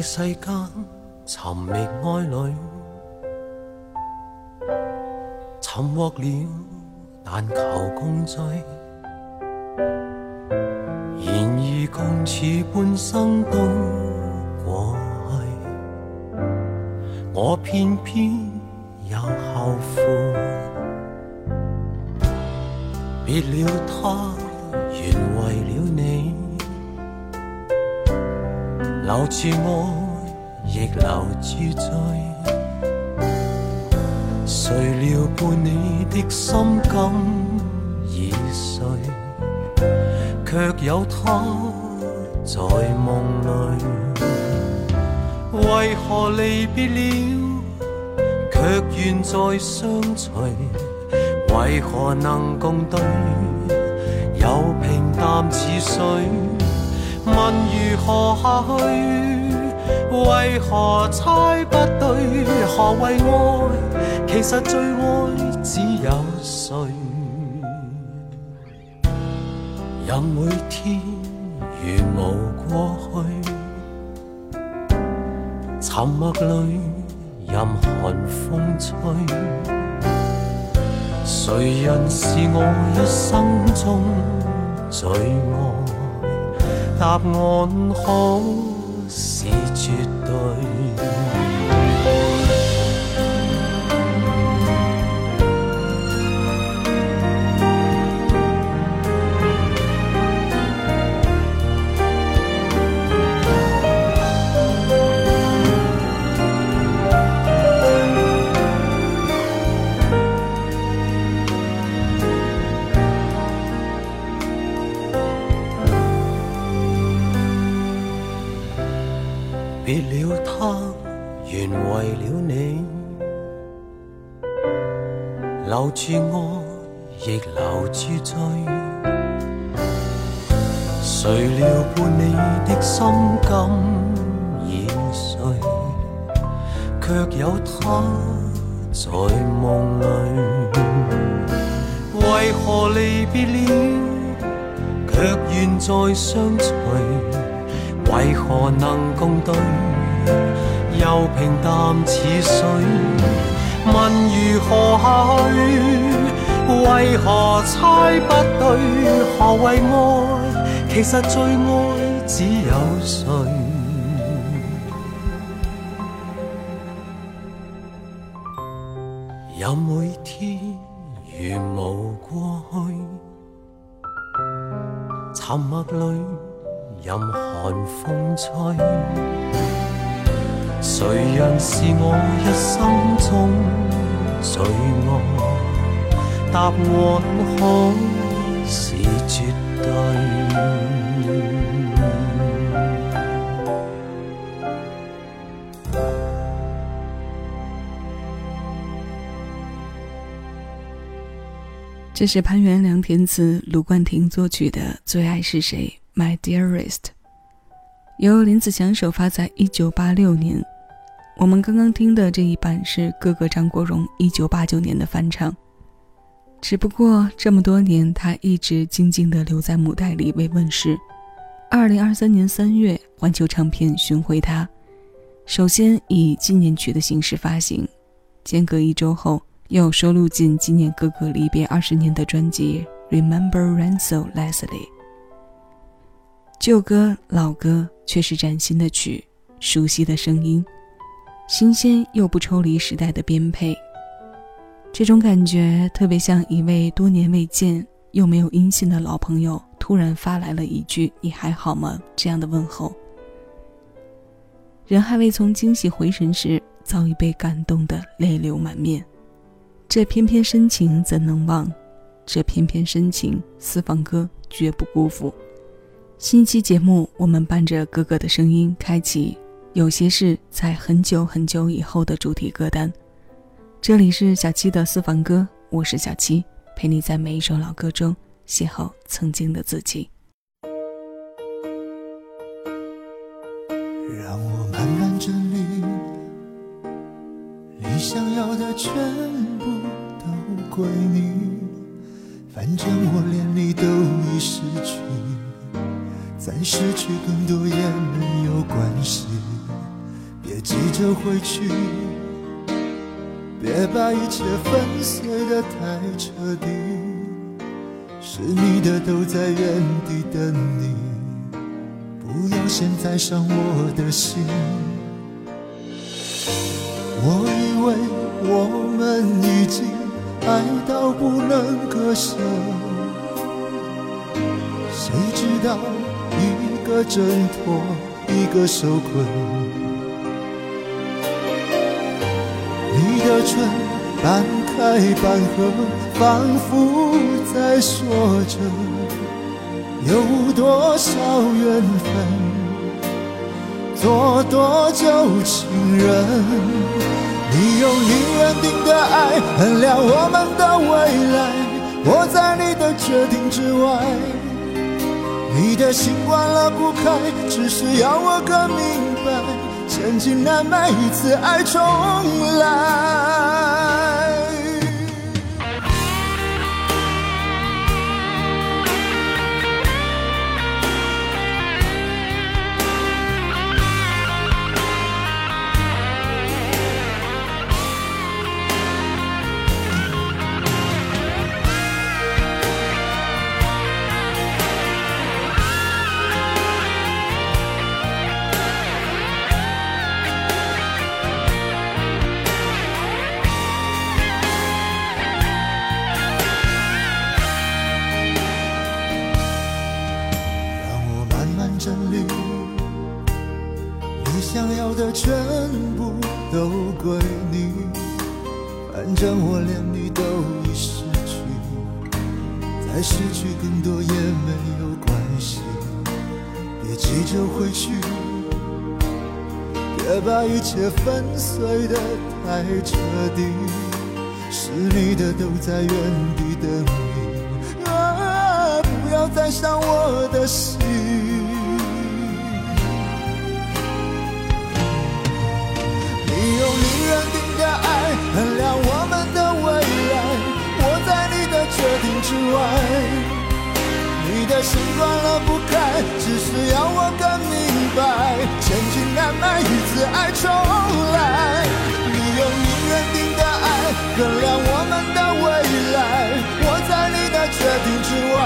在世间寻觅爱侣，寻获了，但求共聚。然而共此半生都过去，我偏偏又后悔。别了他，原为留住爱，亦留住罪。谁料伴你的心今已碎，却有他在梦里。为何离别了，却愿再相随？为何能共对，又平淡似水？问如何下去？为何猜不对？何为爱？其实最爱只有谁？任每天如无过去，沉默里任寒风吹。谁人是我一生中最爱？答案可是绝对。留住爱，亦留住罪。谁料伴你的心今已碎，却有他在梦里。为何离别了，却愿再相随？为何能共对，又平淡似水？问如何下去？为何猜不对？何为爱？其实最爱只有谁？任每天如无过去，沉默里。任寒风吹，谁人是我一生中最爱？答案可是绝对。这是潘源良填词，卢冠廷作曲的《最爱是谁》。My Dearest，由林子祥首发在一九八六年。我们刚刚听的这一版是哥哥张国荣一九八九年的翻唱。只不过这么多年，他一直静静地留在母带里未问世。二零二三年三月，环球唱片巡回他，首先以纪念曲的形式发行，间隔一周后又收录进纪念哥哥离别二十年的专辑《Remember Ransom Leslie》。旧歌老歌却是崭新的曲，熟悉的声音，新鲜又不抽离时代的编配。这种感觉特别像一位多年未见又没有音信的老朋友突然发来了一句“你还好吗”这样的问候。人还未从惊喜回神时，早已被感动得泪流满面。这翩翩深情怎能忘？这翩翩深情，私房歌绝不辜负。新一期节目，我们伴着哥哥的声音，开启有些事在很久很久以后的主题歌单。这里是小七的私房歌，我是小七，陪你在每一首老歌中邂逅曾经的自己。让我慢慢整理，你想要的全部都归你，反正我连你都已失去。再失去更多也没有关系。别急着回去，别把一切粉碎的太彻底。是你的都在原地等你，不要现在伤我的心。我以为我们已经爱到不能割舍，谁知道一个挣脱，一个受困。你的唇半开半合，仿佛在说着有多少缘分。做多久情人？你用你认定的爱衡量我们的未来，我在你的决定之外。你的心关了不开，只是要我更明白，千金难买一次爱重来。把一切粉碎的太彻底，是你的都在原地等你，啊，不要再伤我的心。你用女人定的爱衡量我们的未来，我在你的决定之外。你的心关了不开，只是要我，爱一次爱重来。你用你认定的爱衡量我们的未来，我在你的决定之外。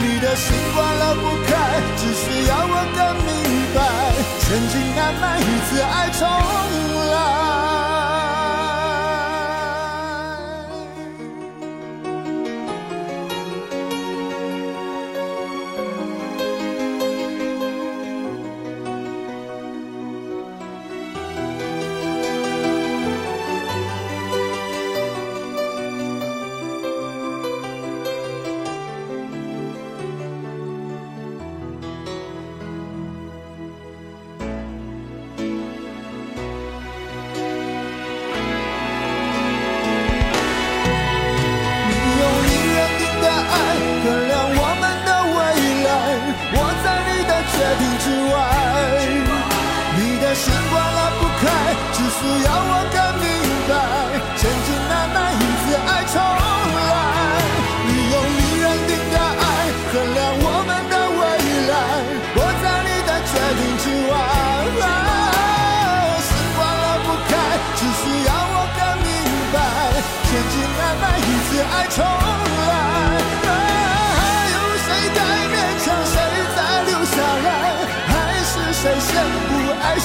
你的心关了不开，只是要我更明白，曾经难买一次爱重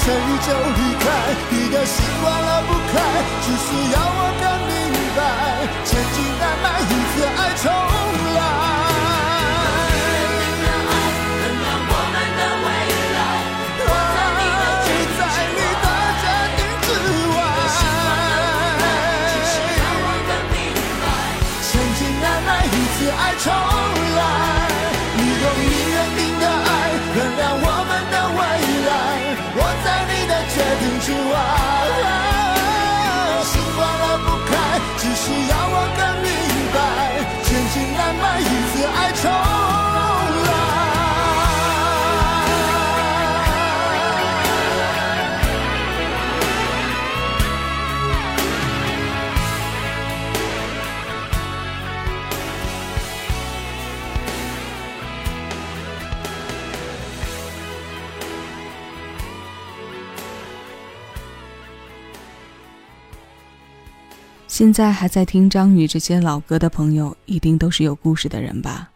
谁就离开，你的心关了不开，只是要现在还在听张宇这些老歌的朋友，一定都是有故事的人吧？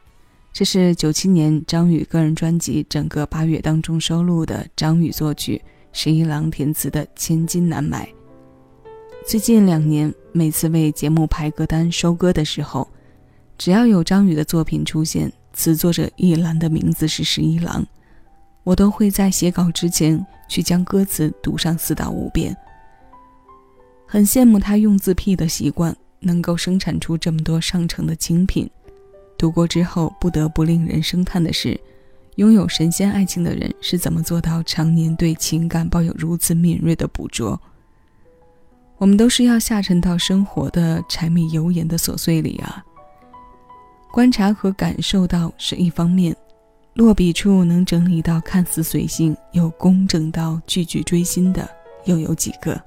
这是九七年张宇个人专辑《整个八月》当中收录的张宇作曲、十一郎填词的《千金难买》。最近两年，每次为节目排歌单、收歌的时候，只要有张宇的作品出现，词作者一栏的名字是十一郎，我都会在写稿之前去将歌词读上四到五遍。很羡慕他用字癖的习惯，能够生产出这么多上乘的精品。读过之后，不得不令人生叹的是，拥有神仙爱情的人是怎么做到常年对情感抱有如此敏锐的捕捉？我们都是要下沉到生活的柴米油盐的琐碎里啊。观察和感受到是一方面，落笔处能整理到看似随性又工整到句句锥心的，又有几个？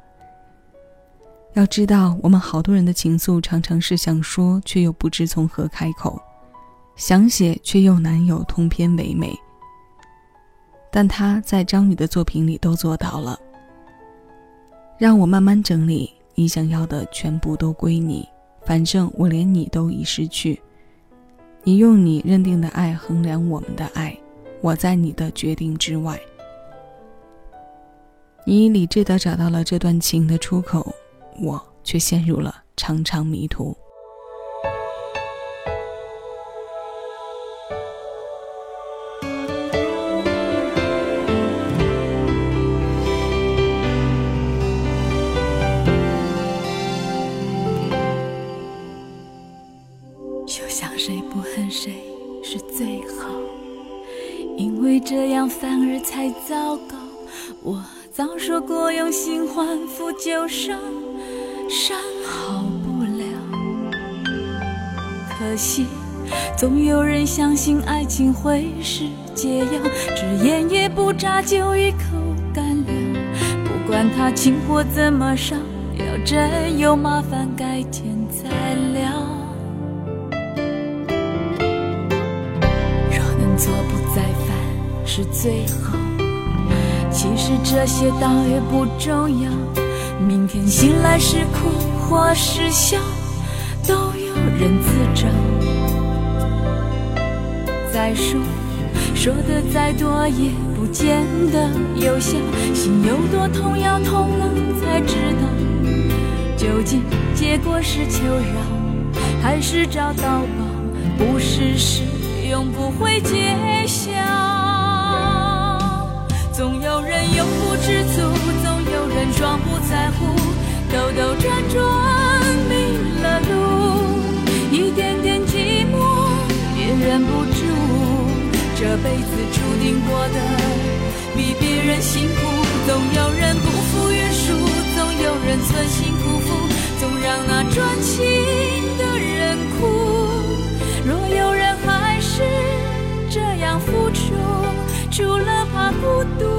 要知道，我们好多人的情愫常常是想说，却又不知从何开口；想写，却又难有通篇唯美。但他在张宇的作品里都做到了。让我慢慢整理，你想要的全部都归你，反正我连你都已失去。你用你认定的爱衡量我们的爱，我在你的决定之外。你理智的找到了这段情的出口。我却陷入了长长迷途。就像谁不恨谁是最好，因为这样反而才糟糕。我早说过用心换付旧伤。伤好不了，可惜总有人相信爱情会是解药，只烟也不眨就一口干了。不管他情火怎么烧，要真有麻烦改天再聊。若能做不再犯是最好，其实这些倒也不重要。明天醒来是哭或是笑，都有人自找。再说，说的再多也不见得有效。心有多痛，要痛了才知道，究竟结果是求饶，还是找到宝？不是时永不会揭晓。总有人永不知足。总有人装不在乎，兜兜转转迷了路，一点点寂寞也忍不住。这辈子注定过得比别人辛苦，总有人不负约束，总有人存心辜负，总让那专情的人哭。若有孤独。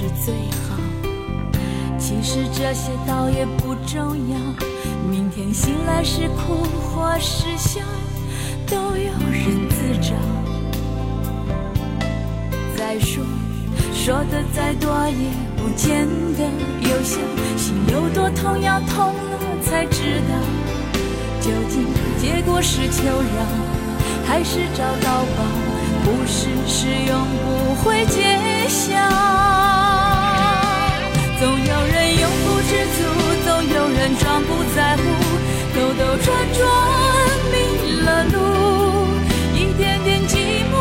是最好，其实这些倒也不重要，明天醒来是哭或是笑，都有人自找。再说，说的再多也不见得有效。心有多痛，要痛了才知道，究竟结果是求饶，还是找到宝？不是是永不会揭晓。总有人。知足，总有人装不在乎，兜兜转转迷了路，一点点寂寞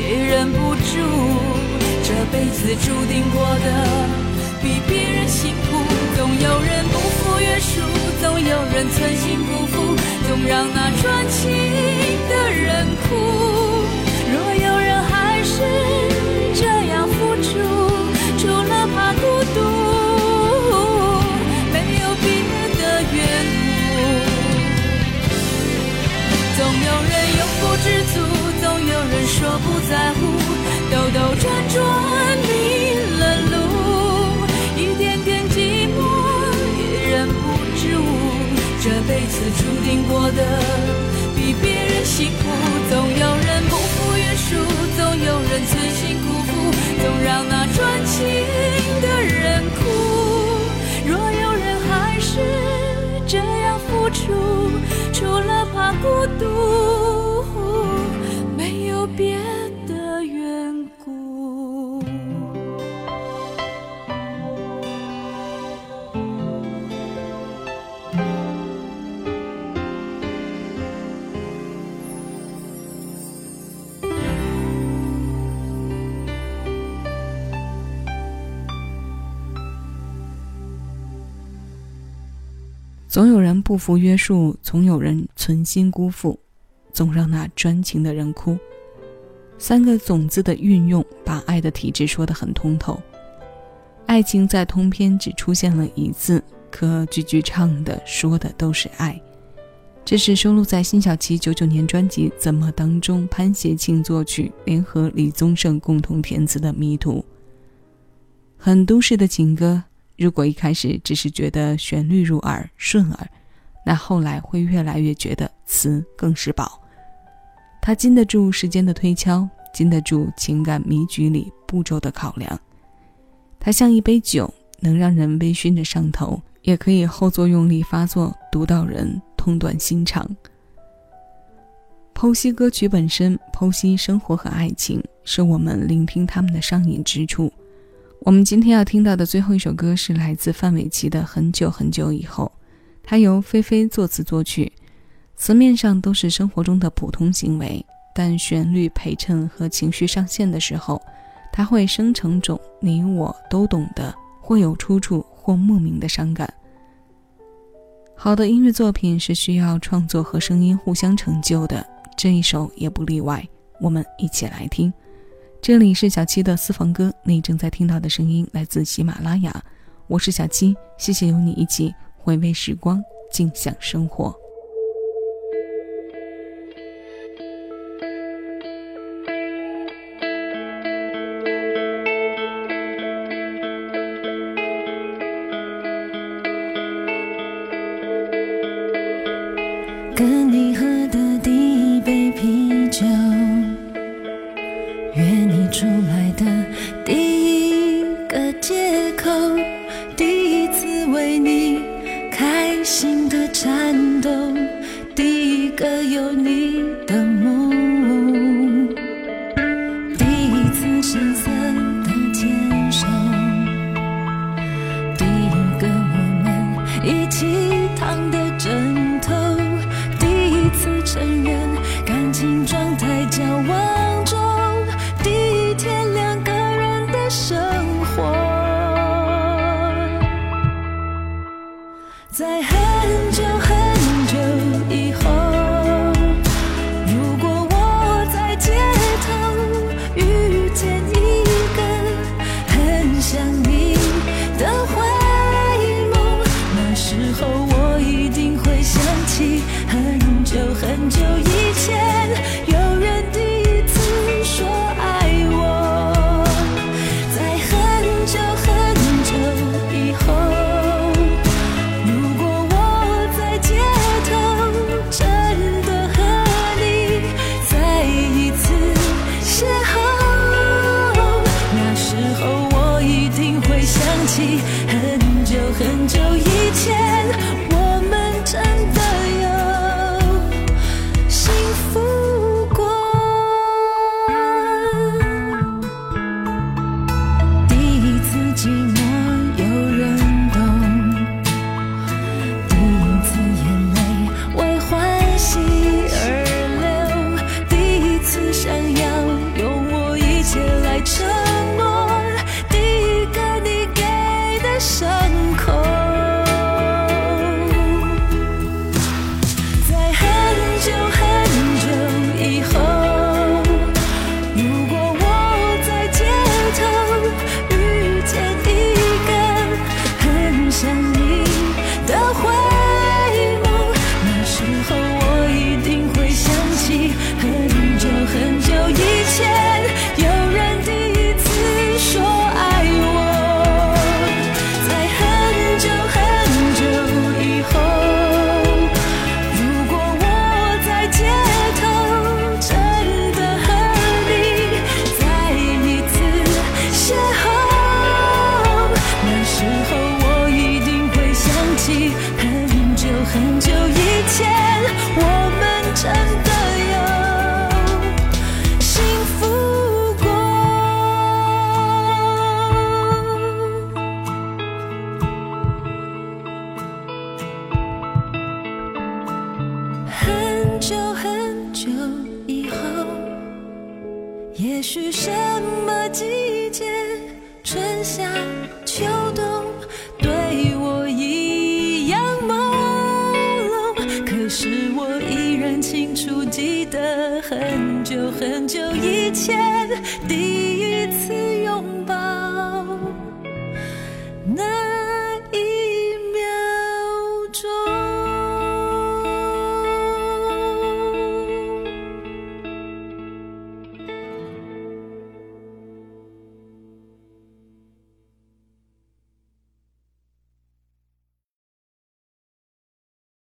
也忍不住。这辈子注定过得比别人辛苦，总有人不负约束，总有人存心辜负，总让那专情的人哭。若有人还是不知足总有人说不在乎兜兜转转迷了路一点点寂寞也忍不住这辈子注定过的总有人不服约束，总有人存心辜负，总让那专情的人哭。三个“总”字的运用，把爱的体质说得很通透。爱情在通篇只出现了一字，可句句唱的说的都是爱。这是收录在辛晓琪九九年专辑《怎么》当中，潘协庆作曲，联合李宗盛共同填词的迷途。很都市的情歌。如果一开始只是觉得旋律入耳顺耳，那后来会越来越觉得词更是宝。它经得住时间的推敲，经得住情感迷局里步骤的考量。它像一杯酒，能让人微醺着上头，也可以后作用力发作，毒到人痛断心肠。剖析歌曲本身，剖析生活和爱情，是我们聆听他们的上瘾之处。我们今天要听到的最后一首歌是来自范玮琪的《很久很久以后》，它由菲菲作词作曲，词面上都是生活中的普通行为，但旋律陪衬和情绪上线的时候，它会生成种你我都懂的或有出处或莫名的伤感。好的音乐作品是需要创作和声音互相成就的，这一首也不例外。我们一起来听。这里是小七的私房歌，你正在听到的声音来自喜马拉雅，我是小七，谢谢有你一起回味时光，静享生活。也许什么季节春夏秋冬对我一样朦胧可是我依然清楚记得很久很久以前